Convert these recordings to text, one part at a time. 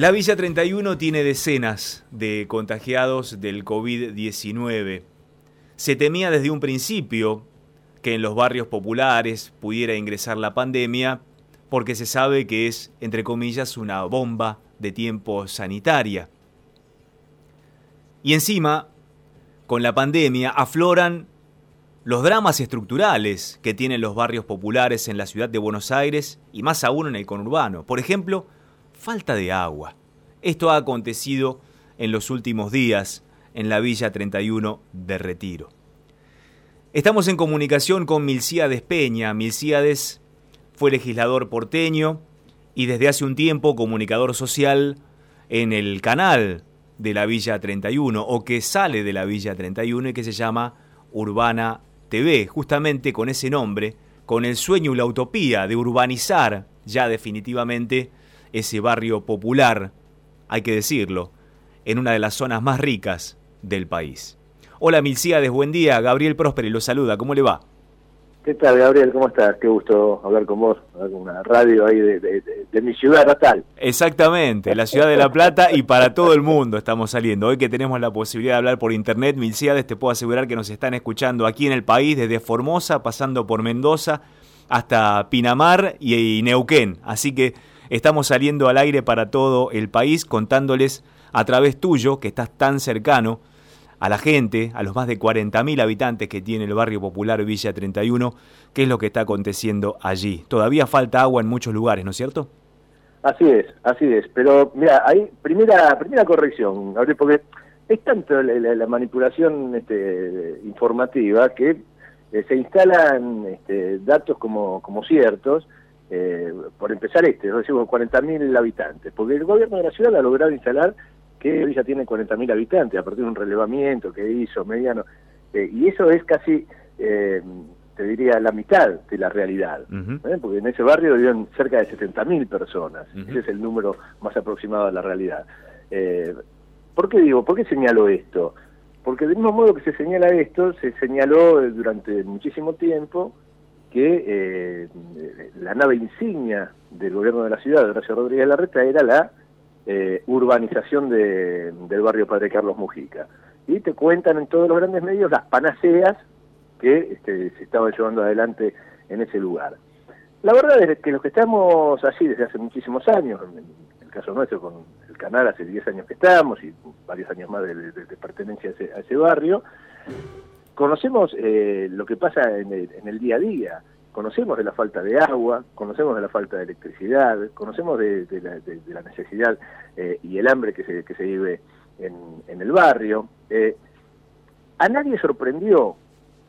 La Villa 31 tiene decenas de contagiados del COVID-19. Se temía desde un principio que en los barrios populares pudiera ingresar la pandemia porque se sabe que es, entre comillas, una bomba de tiempo sanitaria. Y encima, con la pandemia, afloran los dramas estructurales que tienen los barrios populares en la ciudad de Buenos Aires y más aún en el conurbano. Por ejemplo, falta de agua. Esto ha acontecido en los últimos días en la Villa 31 de Retiro. Estamos en comunicación con Milciades Peña. Milciades fue legislador porteño y desde hace un tiempo comunicador social en el canal de la Villa 31 o que sale de la Villa 31 y que se llama Urbana TV, justamente con ese nombre, con el sueño y la utopía de urbanizar ya definitivamente ese barrio popular, hay que decirlo, en una de las zonas más ricas del país. Hola Milciades, buen día, Gabriel Prósperi lo saluda, ¿cómo le va? ¿Qué tal, Gabriel? ¿Cómo estás? Qué gusto hablar con vos, hablar con una radio ahí de, mi ciudad natal. Exactamente, la ciudad de La Plata y para todo el mundo estamos saliendo. Hoy que tenemos la posibilidad de hablar por internet, Milciades, te puedo asegurar que nos están escuchando aquí en el país, desde Formosa, pasando por Mendoza, hasta Pinamar y Neuquén. Así que estamos saliendo al aire para todo el país, contándoles a través tuyo, que estás tan cercano, a la gente, a los más de 40.000 habitantes que tiene el barrio popular Villa 31, qué es lo que está aconteciendo allí. Todavía falta agua en muchos lugares, ¿no es cierto? Así es, así es. Pero mira, hay primera primera corrección, porque es tanto la, manipulación este, informativa que eh, se instalan este, datos como, como ciertos. Eh, por empezar este, decimos 40.000 habitantes, porque el gobierno de la ciudad ha logrado instalar que Villa tiene 40.000 habitantes a partir de un relevamiento que hizo mediano, eh, y eso es casi, eh, te diría, la mitad de la realidad, ¿eh? porque en ese barrio viven cerca de 70.000 personas, ese es el número más aproximado de la realidad. ¿Por qué digo, por qué señalo esto? Porque del mismo modo que se señala esto, se señaló durante muchísimo tiempo que la nave insignia del gobierno de la ciudad, de Horacio Rodríguez Larreta, era la eh, urbanización de, del barrio Padre Carlos Mujica. Y te cuentan en todos los grandes medios las panaceas que este, se estaban llevando adelante en ese lugar. La verdad es que los que estamos allí desde hace muchísimos años, en el caso nuestro con el canal hace 10 años que estamos y varios años más de, pertenencia a ese, barrio, conocemos eh, lo que pasa en el día a día conocemos de la falta de agua, conocemos de la falta de electricidad, conocemos de, la, necesidad eh, y el hambre que se, que se vive en, el barrio. Eh, a nadie sorprendió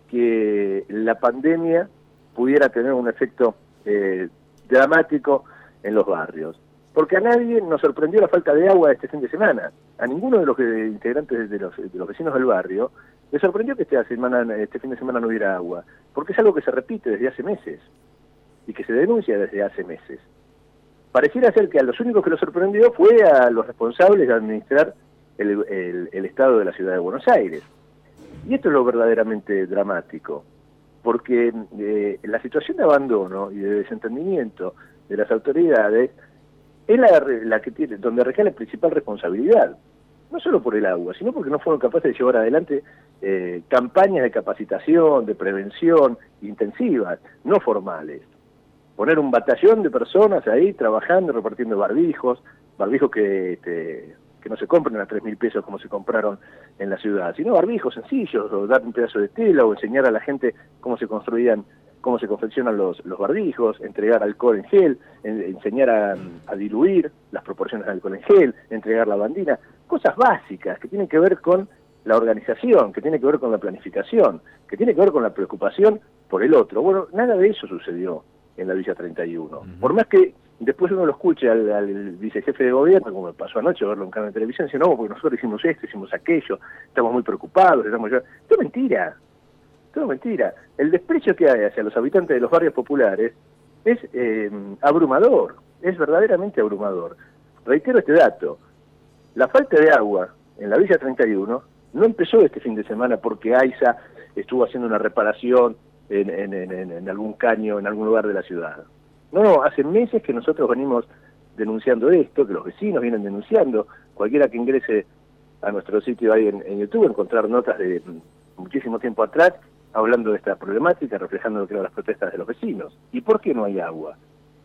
que la pandemia pudiera tener un efecto eh, dramático en los barrios. Porque a nadie nos sorprendió la falta de agua este fin de semana. A ninguno de los integrantes de los, de los vecinos del barrio me sorprendió que este, semana, este fin de semana no hubiera agua, porque es algo que se repite desde hace meses y que se denuncia desde hace meses. Pareciera ser que a los únicos que lo sorprendió fue a los responsables de administrar el, Estado de la Ciudad de Buenos Aires. Y esto es lo verdaderamente dramático, porque eh, la situación de abandono y de desentendimiento de las autoridades es la, la que tiene, donde recae la principal responsabilidad no solo por el agua, sino porque no fueron capaces de llevar adelante eh, campañas de capacitación, de prevención intensivas, no formales. Poner un batallón de personas ahí trabajando, repartiendo barbijos, barbijos que, este, que no se compren a tres mil pesos como se compraron en la ciudad, sino barbijos sencillos, o dar un pedazo de tela, o enseñar a la gente cómo se construían cómo se confeccionan los, los barbijos, entregar alcohol en gel, enseñar a, a, diluir las proporciones de alcohol en gel, entregar la bandina, cosas básicas que tienen que ver con la organización, que tiene que ver con la planificación, que tiene que ver con la preocupación por el otro. Bueno, nada de eso sucedió en la Villa 31. Por más que después uno lo escuche al, vicejefe de gobierno, como me pasó anoche verlo en canal de televisión, dice, no, porque nosotros hicimos esto, hicimos aquello, estamos muy preocupados, estamos ya... Es mentira, todo mentira. El desprecio que hay hacia los habitantes de los barrios populares es eh, abrumador, es verdaderamente abrumador. Reitero este dato, la falta de agua en la Villa 31 no empezó este fin de semana porque AISA estuvo haciendo una reparación en, algún caño, en algún lugar de la ciudad. No, no, hace meses que nosotros venimos denunciando esto, que los vecinos vienen denunciando. Cualquiera que ingrese a nuestro sitio ahí en, YouTube encontrar notas de muchísimo tiempo atrás hablando de esta problemática, reflejando lo que eran las protestas de los vecinos. ¿Y por qué no hay agua?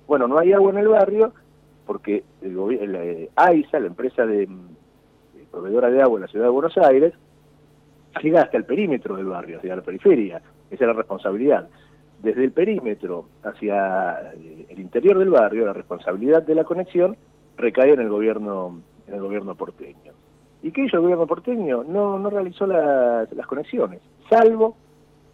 Bueno, no hay agua en el barrio porque el, la eh, AISA, la empresa de, proveedora de agua en la ciudad de Buenos Aires, llega hasta el perímetro del barrio, hacia la periferia. Esa es la responsabilidad. Desde el perímetro hacia eh, el interior del barrio, la responsabilidad de la conexión recae en el gobierno, en el gobierno porteño. ¿Y qué hizo el gobierno porteño? No, no realizó las, conexiones, salvo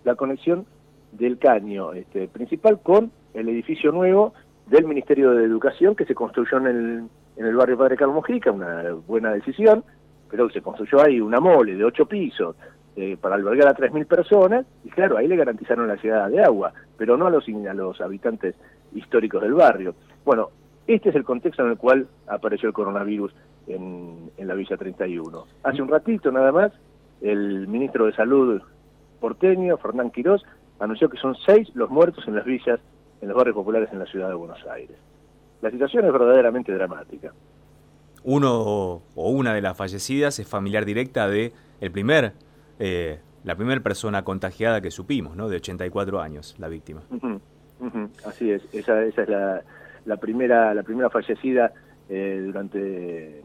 la conexión del caño este, principal con el edificio nuevo del Ministerio de Educación que se construyó en el, en el barrio Padre Carlos Mojica, una buena decisión, pero se construyó ahí una mole de ocho pisos eh, para albergar a 3.000 personas, y claro, ahí le garantizaron la ciudad de agua, pero no a los, a los habitantes históricos del barrio. Bueno, este es el contexto en el cual apareció el coronavirus en, la Villa 31. Hace un ratito nada más, el ministro de Salud porteño, Fernán Quirós, anunció que son seis los muertos en las villas, en los barrios populares en la ciudad de Buenos Aires. La situación es verdaderamente dramática. Uno o una de las fallecidas es familiar directa de el primer, eh, la primera persona contagiada que supimos, ¿no? De 84 años, la víctima. Así es, esa, esa es la, la primera, la primera fallecida eh, durante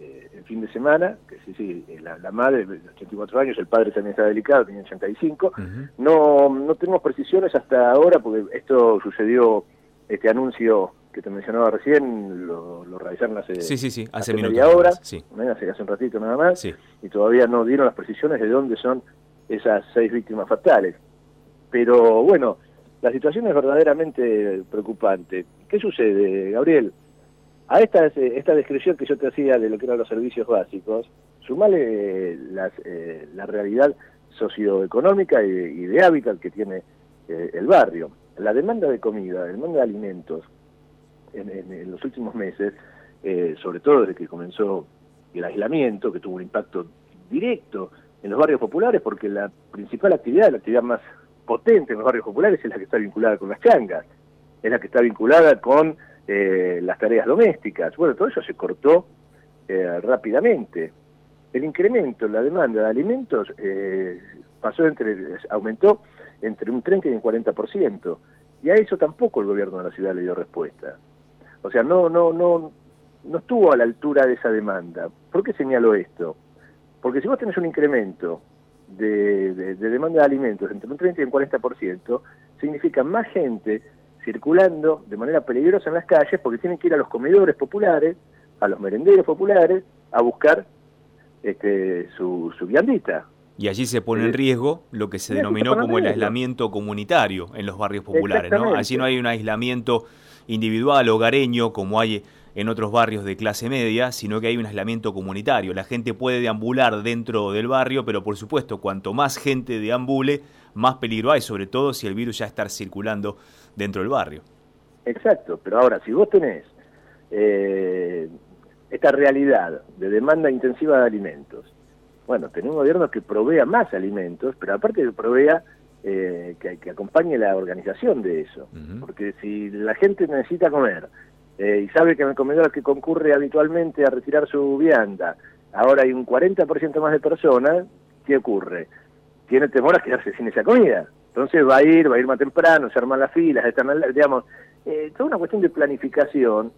eh, el fin de semana, que sí, sí, eh, la, madre de 84 años, el padre también está delicado, tiene 85. no, no tenemos precisiones hasta ahora, porque esto sucedió, este anuncio que te mencionaba recién, lo, realizaron hace, sí, sí, sí, hace, media hora, sí. hace, hace un ratito nada más, y todavía no dieron las precisiones de dónde son esas seis víctimas fatales. Pero bueno, la situación es verdaderamente preocupante. ¿Qué sucede, Gabriel? A esta, esta descripción que yo te hacía de lo que eran los servicios básicos, sumale eh, eh, la realidad socioeconómica y, de hábitat que tiene eh, el barrio. La demanda de comida, la demanda de alimentos en, los últimos meses, sobre todo desde que comenzó el aislamiento, que tuvo un impacto directo en los barrios populares, porque la principal actividad, la actividad más potente en los barrios populares es la que está vinculada con las changas, es la que está vinculada con eh, las tareas domésticas. Bueno, todo eso se cortó eh, rápidamente. El incremento en la demanda de alimentos eh, pasó entre, aumentó entre un 30 y un 40%, y a eso tampoco el gobierno de la ciudad le dio respuesta. O sea, no, no, no, no estuvo a la altura de esa demanda. ¿Por qué señalo esto? Porque si vos tenés un incremento de, de demanda de alimentos entre un 30 y un 40%, significa más gente circulando de manera peligrosa en las calles porque tienen que ir a los comedores populares, a los merenderos populares, a buscar este, su, su viandita. Y allí se pone en eh, riesgo lo que se denominó como el aislamiento comunitario en los barrios populares, ¿no? Allí no hay un aislamiento individual, hogareño, como hay en otros barrios de clase media, sino que hay un aislamiento comunitario. La gente puede deambular dentro del barrio, pero por supuesto, cuanto más gente deambule, más peligro hay, sobre todo si el virus ya está circulando dentro del barrio. Exacto, pero ahora, si vos tenés eh, esta realidad de demanda intensiva de alimentos, bueno, tenés un gobierno que provea más alimentos, pero aparte que provea eh, que, acompañe la organización de eso, porque si la gente necesita comer eh, y sabe que en el comedor que concurre habitualmente a retirar su vianda, ahora hay un 40% más de personas, ¿qué ocurre? Tiene temor a quedarse sin esa comida. Entonces va a ir, va a ir más temprano, se arman las filas, están, digamos, eh, toda una cuestión de planificación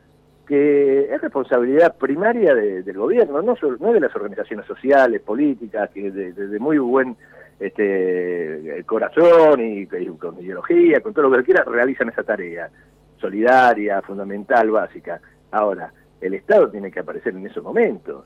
que es responsabilidad primaria del gobierno, no, no de las organizaciones sociales, políticas, que de, muy buen este, corazón y, con ideología, con todo lo que quiera, realizan esa tarea solidaria, fundamental, básica. Ahora, el Estado tiene que aparecer en esos momentos,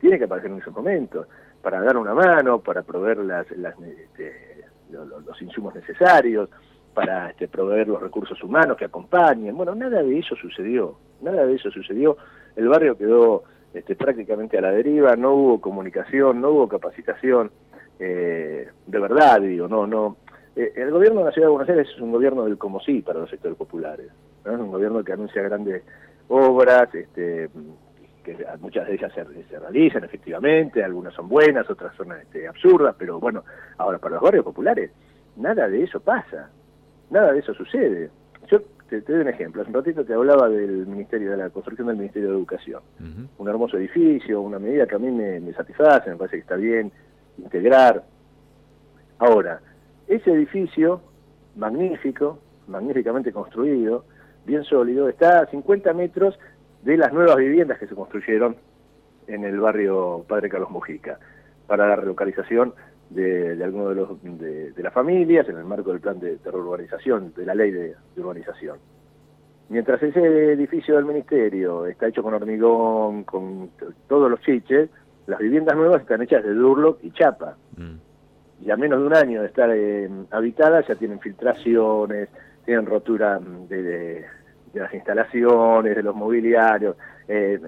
tiene que aparecer en esos momentos, para dar una mano, para proveer las, las este, los, insumos necesarios, para este, proveer los recursos humanos que acompañen. Bueno, nada de eso sucedió, nada de eso sucedió. El barrio quedó este, prácticamente a la deriva, no hubo comunicación, no hubo capacitación, eh, de verdad digo, no, no. Eh, el gobierno de la Ciudad de Buenos Aires es un gobierno del como sí para los sectores populares, es un gobierno que anuncia grandes obras, este, que muchas de ellas se, realizan efectivamente, algunas son buenas, otras son este, absurdas, pero bueno, ahora para los barrios populares nada de eso pasa, nada de eso sucede. Yo te, doy un ejemplo. Hace un ratito te hablaba del Ministerio de la construcción del Ministerio de Educación. Un hermoso edificio, una medida que a mí me, me satisface, me parece que está bien integrar. Ahora, ese edificio, magnífico, magníficamente construido, bien sólido, está a 50 metros de las nuevas viviendas que se construyeron en el barrio Padre Carlos Mujica para la relocalización de, de algunos de, los, de, las familias en el marco del plan de, reurbanización, de la ley de, urbanización. Mientras ese edificio del ministerio está hecho con hormigón, con todos los chiches, las viviendas nuevas están hechas de Durlock y chapa. Mm. Y a menos de un año de estar eh, habitadas ya tienen filtraciones, tienen rotura de, las instalaciones, de los mobiliarios. Eh,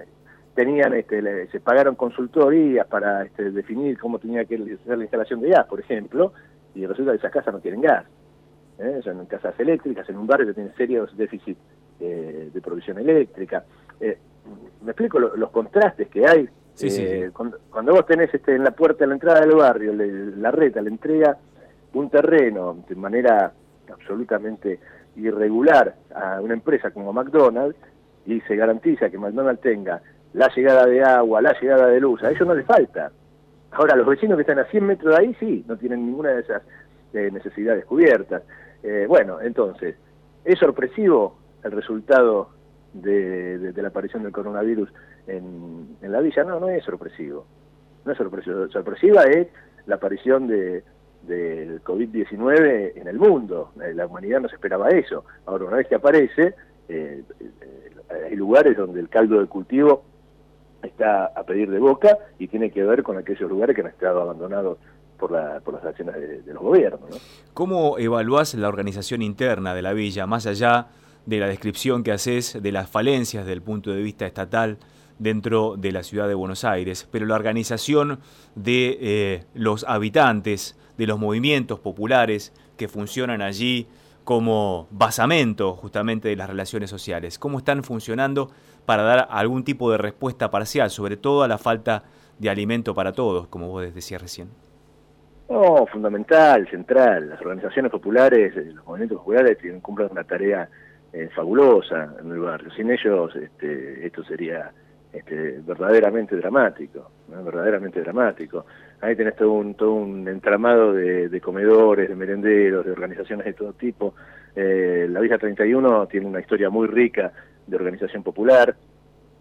tenían este, se pagaron consultorías para este, definir cómo tenía que ser la instalación de gas, por ejemplo, y resulta que esas casas no tienen gas. ¿eh? Son casas eléctricas en un barrio que tiene serios déficits eh, de provisión eléctrica. Eh, me explico los contrastes que hay. Eh, cuando, vos tenés este, en la puerta de la entrada del barrio, la reta le entrega un terreno de manera absolutamente irregular a una empresa como McDonald's y se garantiza que McDonald's tenga la llegada de agua, la llegada de luz, a ellos no les falta. Ahora, los vecinos que están a 100 metros de ahí, sí, no tienen ninguna de esas eh, necesidades cubiertas. Eh, bueno, entonces, ¿es sorpresivo el resultado de, la aparición del coronavirus en, la villa? No, no es sorpresivo. No es sorpresivo. Sorpresiva es la aparición de, del COVID-19 en el mundo. Eh, la humanidad no se esperaba eso. Ahora, una vez que aparece, hay lugares donde el caldo de cultivo está a pedir de boca y tiene que ver con aquellos lugares que han estado abandonados por, la, por las acciones de, los gobiernos. ¿no? ¿Cómo evaluás la organización interna de la villa, más allá de la descripción que haces de las falencias desde el punto de vista estatal dentro de la ciudad de Buenos Aires, pero la organización de eh, los habitantes, de los movimientos populares que funcionan allí como basamento justamente de las relaciones sociales? ¿Cómo están funcionando para dar algún tipo de respuesta parcial, sobre todo a la falta de alimento para todos, como vos decías recién. No, fundamental, central. Las organizaciones populares, eh, los movimientos populares tienen, cumplen una tarea eh, fabulosa en el barrio. Sin ellos este, esto sería este, verdaderamente dramático, verdaderamente dramático. Ahí tenés todo un, todo un entramado de, comedores, de merenderos, de organizaciones de todo tipo. Eh, la Villa 31 tiene una historia muy rica de organización popular,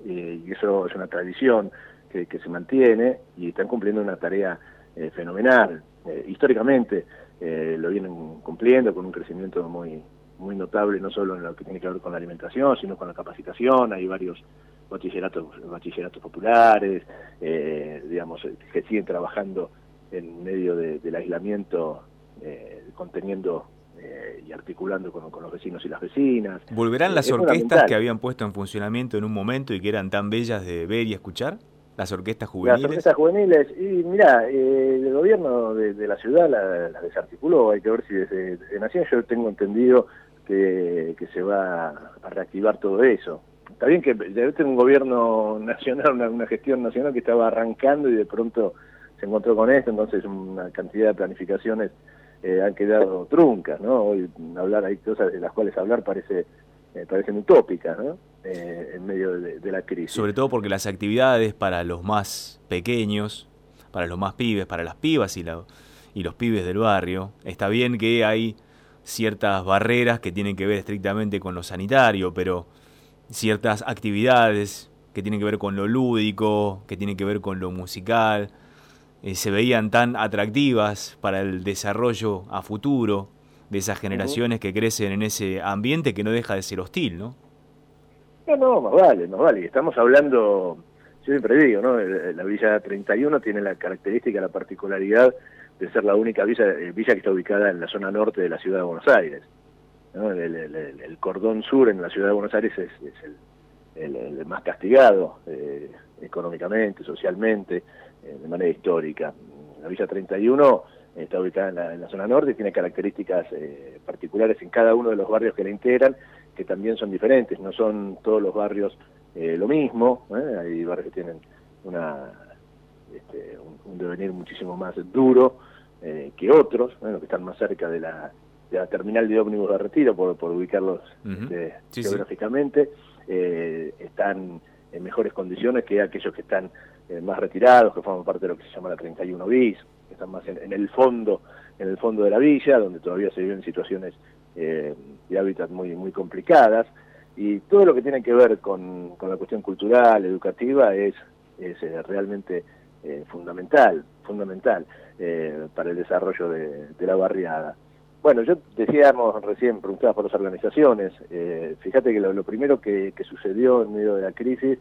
eh, y eso es una tradición que, se mantiene y están cumpliendo una tarea eh, fenomenal. Eh, históricamente lo vienen cumpliendo con un crecimiento muy notable, no solo en lo que tiene que ver con la alimentación, sino con la capacitación. Hay varios bachilleratos, bachilleratos populares, digamos, que siguen trabajando en medio del aislamiento, conteniendo eh, y articulando con, los vecinos y las vecinas. ¿Volverán las orquestas que habían puesto en funcionamiento en un momento y que eran tan bellas de ver y escuchar? ¿Las orquestas juveniles? Las orquestas juveniles, y mira, eh, el gobierno de, la ciudad las la desarticuló, hay que ver si desde, Nación yo tengo entendido que, se va a reactivar todo eso. Está bien que debe tener un gobierno nacional, una, gestión nacional que estaba arrancando y de pronto se encontró con esto, entonces una cantidad de planificaciones eh, han quedado truncas, ¿no? Hoy hablar hay cosas de las cuales hablar parece eh, parecen utópicas, ¿no? Eh, en medio de, la crisis. Sobre todo porque las actividades para los más pequeños, para los más pibes, para las pibas y, y los pibes del barrio, está bien que hay ciertas barreras que tienen que ver estrictamente con lo sanitario, pero ciertas actividades que tienen que ver con lo lúdico, que tienen que ver con lo musical, eh, se veían tan atractivas para el desarrollo a futuro de esas generaciones que crecen en ese ambiente que no deja de ser hostil, ¿no? No, no, más vale, más vale. Estamos hablando, yo siempre digo, ¿no? La Villa 31 tiene la característica, la particularidad de ser la única villa, eh, villa que está ubicada en la zona norte de la ciudad de Buenos Aires. El, cordón sur en la ciudad de Buenos Aires es, el, más castigado eh, económicamente, socialmente. Eh, de manera histórica. La Villa 31 está ubicada en la, zona norte y tiene características eh, particulares en cada uno de los barrios que la integran, que también son diferentes, no son todos los barrios eh, lo mismo, hay barrios que tienen una, este, un, devenir muchísimo más duro que otros, que están más cerca de la, de la terminal de ómnibus de retiro, por, por ubicarlos este, geográficamente, eh, están en mejores condiciones que aquellos que están eh, más retirados, que forman parte de lo que se llama la 31 bis, que están más en, el fondo, en el fondo de la villa, donde todavía se viven situaciones eh, de hábitat muy, muy complicadas. Y todo lo que tiene que ver con, con la cuestión cultural, educativa, es, es realmente fundamental, fundamental para el desarrollo de la barriada. Bueno, yo decíamos recién, preguntabas por las organizaciones, eh, fíjate que lo, primero que, sucedió en medio de la crisis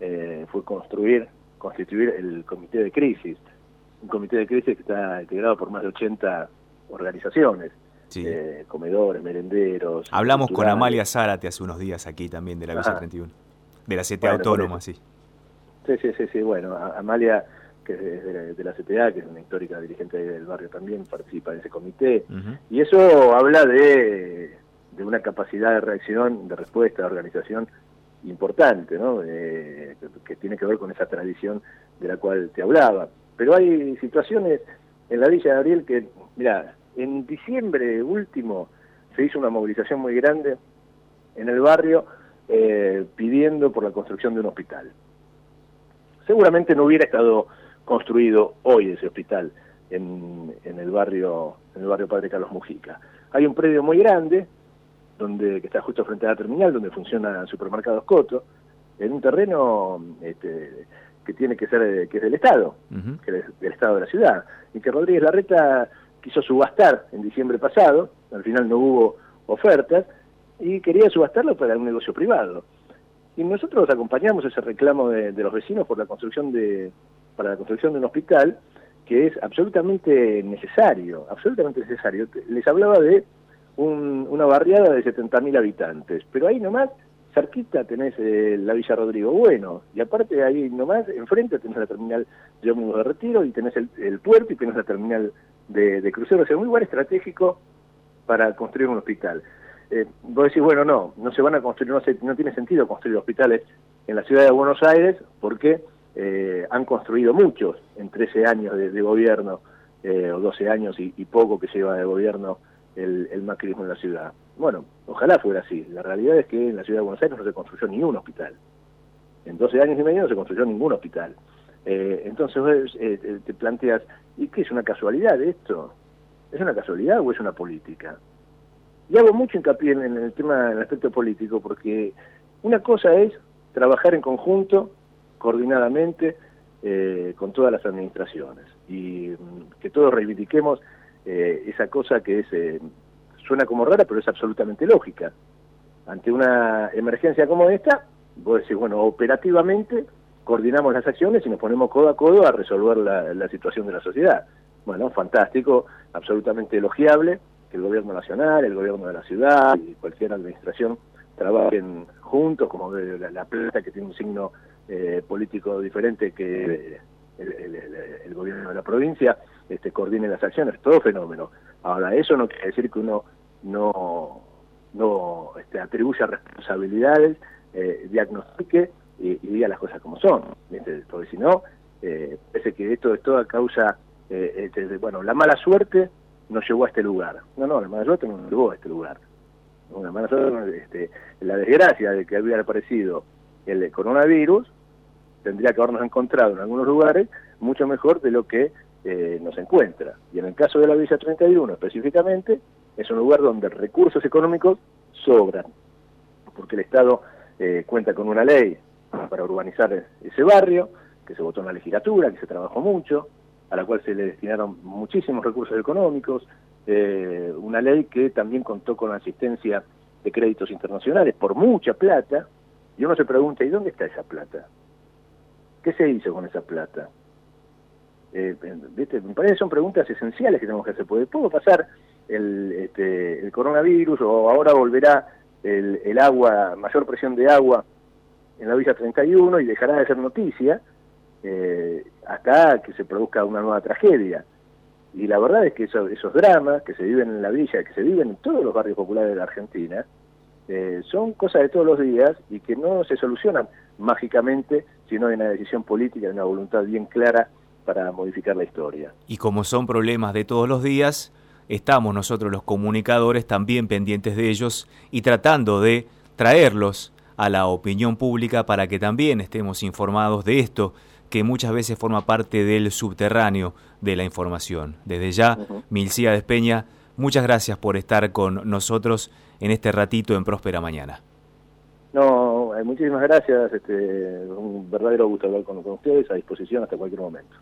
eh, fue construir, constituir el comité de crisis, un comité de crisis que está integrado por más de 80 organizaciones, eh, comedores, merenderos. Hablamos con Amalia Zárate hace unos días aquí también de la Villa 31, de la CTA Autónoma, sí. Sí, sí, sí, sí, bueno, Amalia que es de, la, CTA, que es una histórica dirigente del barrio también, participa en ese comité. Y eso habla de, de, una capacidad de reacción, de respuesta, de organización importante, ¿no? que tiene que ver con esa tradición de la cual te hablaba. Pero hay situaciones en la Villa de Ariel que, mira, en diciembre último se hizo una movilización muy grande en el barrio eh, pidiendo por la construcción de un hospital. Seguramente no hubiera estado construido hoy ese hospital en, en, el barrio en el barrio Padre Carlos Mujica. Hay un predio muy grande donde que está justo frente a la terminal donde funciona el supermercado Coto, en un terreno este, que tiene que ser que es del Estado, que es del Estado de la ciudad, y que Rodríguez Larreta quiso subastar en diciembre pasado, al final no hubo ofertas, y quería subastarlo para un negocio privado. Y nosotros acompañamos ese reclamo de los vecinos por la construcción de, para la construcción de un hospital que es absolutamente necesario, absolutamente necesario. Les hablaba de una barriada de 70.000 habitantes, pero ahí nomás, cerquita tenés eh, la Villa Rodrigo Bueno, y aparte ahí nomás, enfrente tenés la terminal de ómnibus de retiro, y tenés el, puerto, y tenés la terminal de, de cruceros, o sea, un lugar estratégico para construir un hospital. Eh, vos decís, bueno, no, no se van a construir, no, no tiene sentido construir hospitales en la ciudad de Buenos Aires, porque eh, han construido muchos en 13 años de, gobierno, eh, o 12 años y, poco que lleva de gobierno el, el, macrismo en la ciudad. Bueno, ojalá fuera así. La realidad es que en la ciudad de Buenos Aires no se construyó ningún hospital. En 12 años y medio no se construyó ningún hospital. Eh, entonces te planteas, ¿y qué es una casualidad esto? ¿Es una casualidad o es una política? Y hago mucho hincapié en el tema, en el aspecto político, porque una cosa es trabajar en conjunto coordinadamente eh, con todas las administraciones. Y mm, que todos reivindiquemos eh, esa cosa que es eh, suena como rara pero es absolutamente lógica. Ante una emergencia como esta vos decís bueno operativamente coordinamos las acciones y nos ponemos codo a codo a resolver la, la situación de la sociedad. Bueno fantástico absolutamente elogiable que el gobierno nacional el gobierno de la ciudad y cualquier administración trabajen juntos como la, la plata que tiene un signo eh, político diferente que el, gobierno de la provincia este, coordine las acciones, todo fenómeno. Ahora, eso no quiere decir que uno no, no este, atribuya responsabilidades, eh, diagnostique y, diga las cosas como son, porque si no, eh, parece que esto es toda causa, eh, este, bueno, la mala suerte nos llevó a este lugar. No, no, la mala suerte no nos llevó a este lugar. Una mala suerte, este, la desgracia de que había aparecido el coronavirus tendría que habernos encontrado en algunos lugares mucho mejor de lo que eh, nos encuentra. Y en el caso de la Villa 31 específicamente, es un lugar donde recursos económicos sobran, porque el Estado eh, cuenta con una ley para urbanizar ese barrio, que se votó en la legislatura, que se trabajó mucho, a la cual se le destinaron muchísimos recursos económicos, eh, una ley que también contó con la asistencia de créditos internacionales por mucha plata, y uno se pregunta, ¿y dónde está esa plata? ¿Qué se hizo con esa plata? Eh, ¿viste? Me parece que son preguntas esenciales que tenemos que hacer, porque pasar el, este, el coronavirus o ahora volverá el, el, agua, mayor presión de agua en la Villa 31 y dejará de ser noticia eh, hasta que se produzca una nueva tragedia. Y la verdad es que esos dramas que se viven en la villa, que se viven en todos los barrios populares de la Argentina, eh, son cosas de todos los días y que no se solucionan mágicamente, sino de una decisión política, de una voluntad bien clara para modificar la historia. Y como son problemas de todos los días, estamos nosotros los comunicadores también pendientes de ellos y tratando de traerlos a la opinión pública para que también estemos informados de esto que muchas veces forma parte del subterráneo de la información. Desde ya, Milcía Despeña, muchas gracias por estar con nosotros en este ratito en Próspera Mañana. No, eh, muchísimas gracias, este, un verdadero gusto hablar con, con ustedes, a disposición hasta cualquier momento.